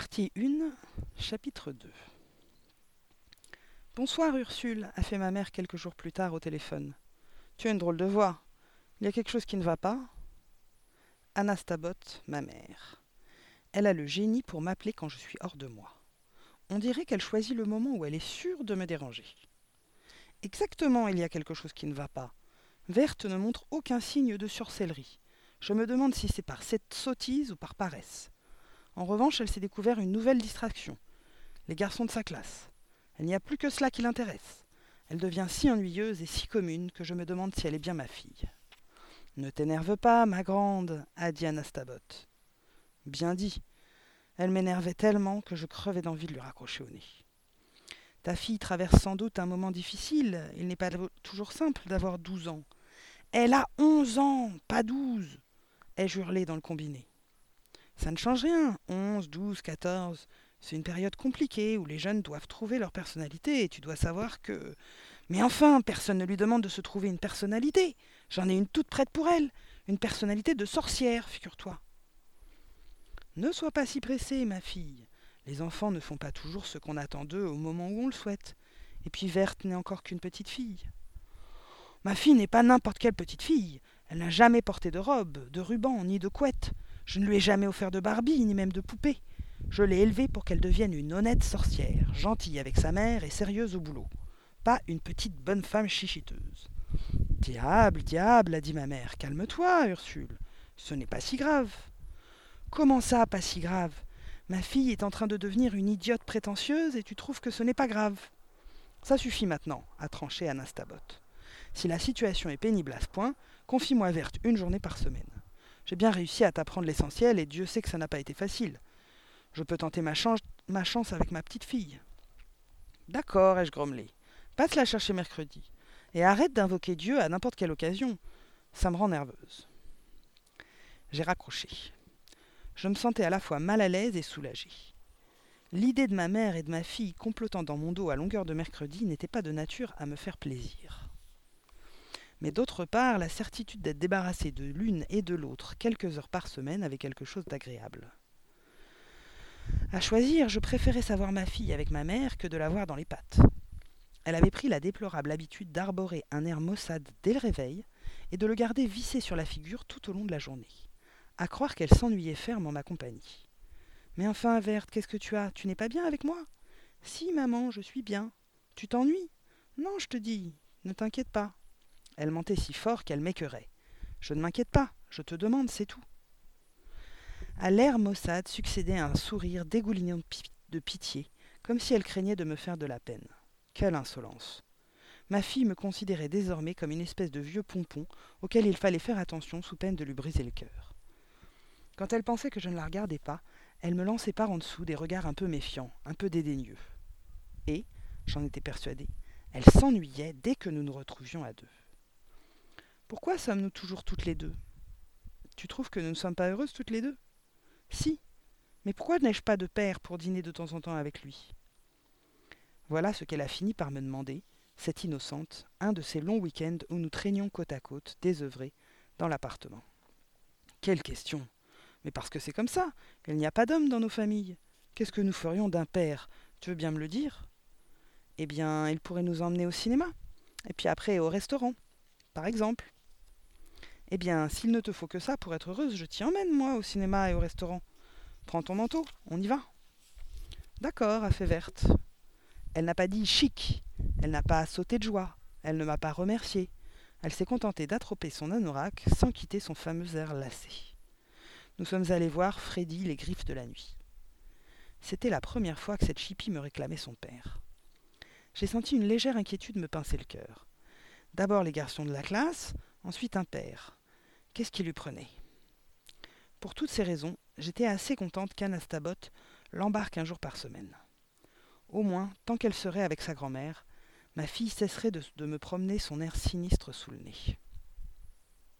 Partie 1, chapitre 2 Bonsoir Ursule, a fait ma mère quelques jours plus tard au téléphone. Tu as une drôle de voix. Il y a quelque chose qui ne va pas Anastabot, ma mère. Elle a le génie pour m'appeler quand je suis hors de moi. On dirait qu'elle choisit le moment où elle est sûre de me déranger. Exactement, il y a quelque chose qui ne va pas. Verte ne montre aucun signe de sorcellerie. Je me demande si c'est par cette sottise ou par paresse. En revanche, elle s'est découvert une nouvelle distraction. Les garçons de sa classe. Elle n'y a plus que cela qui l'intéresse. Elle devient si ennuyeuse et si commune que je me demande si elle est bien ma fille. Ne t'énerve pas, ma grande, a dit Anastabot. Bien dit. Elle m'énervait tellement que je crevais d'envie de lui raccrocher au nez. Ta fille traverse sans doute un moment difficile. Il n'est pas toujours simple d'avoir douze ans. Elle a onze ans, pas douze, ai-je hurlé dans le combiné. Ça ne change rien. Onze, douze, quatorze. C'est une période compliquée où les jeunes doivent trouver leur personnalité et tu dois savoir que. Mais enfin, personne ne lui demande de se trouver une personnalité. J'en ai une toute prête pour elle. Une personnalité de sorcière, figure-toi. Ne sois pas si pressée, ma fille. Les enfants ne font pas toujours ce qu'on attend d'eux au moment où on le souhaite. Et puis Verte n'est encore qu'une petite fille. Ma fille n'est pas n'importe quelle petite fille. Elle n'a jamais porté de robe, de ruban, ni de couette. Je ne lui ai jamais offert de Barbie, ni même de poupée. Je l'ai élevée pour qu'elle devienne une honnête sorcière, gentille avec sa mère et sérieuse au boulot. Pas une petite bonne femme chichiteuse. Diable, diable, a dit ma mère, calme-toi, Ursule. Ce n'est pas si grave. Comment ça, pas si grave? Ma fille est en train de devenir une idiote prétentieuse et tu trouves que ce n'est pas grave. Ça suffit maintenant, a tranché Anastabot. Si la situation est pénible à ce point, confie-moi Verte une journée par semaine. J'ai bien réussi à t'apprendre l'essentiel et Dieu sait que ça n'a pas été facile. Je peux tenter ma, chance, avec ma petite fille. D'accord, ai-je grommelé. Passe la chercher mercredi. Et arrête d'invoquer Dieu à n'importe quelle occasion. Ça me rend nerveuse. J'ai raccroché. Je me sentais à la fois mal à l'aise et soulagée. L'idée de ma mère et de ma fille complotant dans mon dos à longueur de mercredi n'était pas de nature à me faire plaisir mais d'autre part la certitude d'être débarrassé de l'une et de l'autre quelques heures par semaine avait quelque chose d'agréable. À choisir, je préférais savoir ma fille avec ma mère que de la voir dans les pattes. Elle avait pris la déplorable habitude d'arborer un air maussade dès le réveil et de le garder vissé sur la figure tout au long de la journée. À croire qu'elle s'ennuyait ferme en ma compagnie. Mais enfin, Verte, qu'est-ce que tu as? Tu n'es pas bien avec moi? Si, maman, je suis bien. Tu t'ennuies? Non, je te dis, ne t'inquiète pas. Elle mentait si fort qu'elle m'écœurait. Je ne m'inquiète pas, je te demande, c'est tout. À l'air maussade succédait un sourire dégoulinant de pitié, comme si elle craignait de me faire de la peine. Quelle insolence. Ma fille me considérait désormais comme une espèce de vieux pompon auquel il fallait faire attention sous peine de lui briser le cœur. Quand elle pensait que je ne la regardais pas, elle me lançait par en dessous des regards un peu méfiants, un peu dédaigneux. Et, j'en étais persuadée, elle s'ennuyait dès que nous nous retrouvions à deux. Pourquoi sommes-nous toujours toutes les deux? Tu trouves que nous ne sommes pas heureuses toutes les deux? Si. Mais pourquoi n'ai-je pas de père pour dîner de temps en temps avec lui? Voilà ce qu'elle a fini par me demander, cette innocente, un de ces longs week-ends où nous traînions côte à côte, désœuvrés, dans l'appartement. Quelle question Mais parce que c'est comme ça, qu'il n'y a pas d'homme dans nos familles. Qu'est-ce que nous ferions d'un père? Tu veux bien me le dire? Eh bien, il pourrait nous emmener au cinéma, et puis après au restaurant, par exemple. Eh bien, s'il ne te faut que ça pour être heureuse, je t'y emmène, moi, au cinéma et au restaurant. Prends ton manteau, on y va. D'accord, a fait Verte. Elle n'a pas dit chic, elle n'a pas sauté de joie, elle ne m'a pas remercié. Elle s'est contentée d'attroper son anorak sans quitter son fameux air lassé. Nous sommes allés voir Freddy les griffes de la nuit. C'était la première fois que cette chipie me réclamait son père. J'ai senti une légère inquiétude me pincer le cœur. D'abord les garçons de la classe, ensuite un père. Qu'est-ce qui lui prenait? Pour toutes ces raisons, j'étais assez contente qu'Anastabot l'embarque un jour par semaine. Au moins, tant qu'elle serait avec sa grand-mère, ma fille cesserait de, de me promener son air sinistre sous le nez.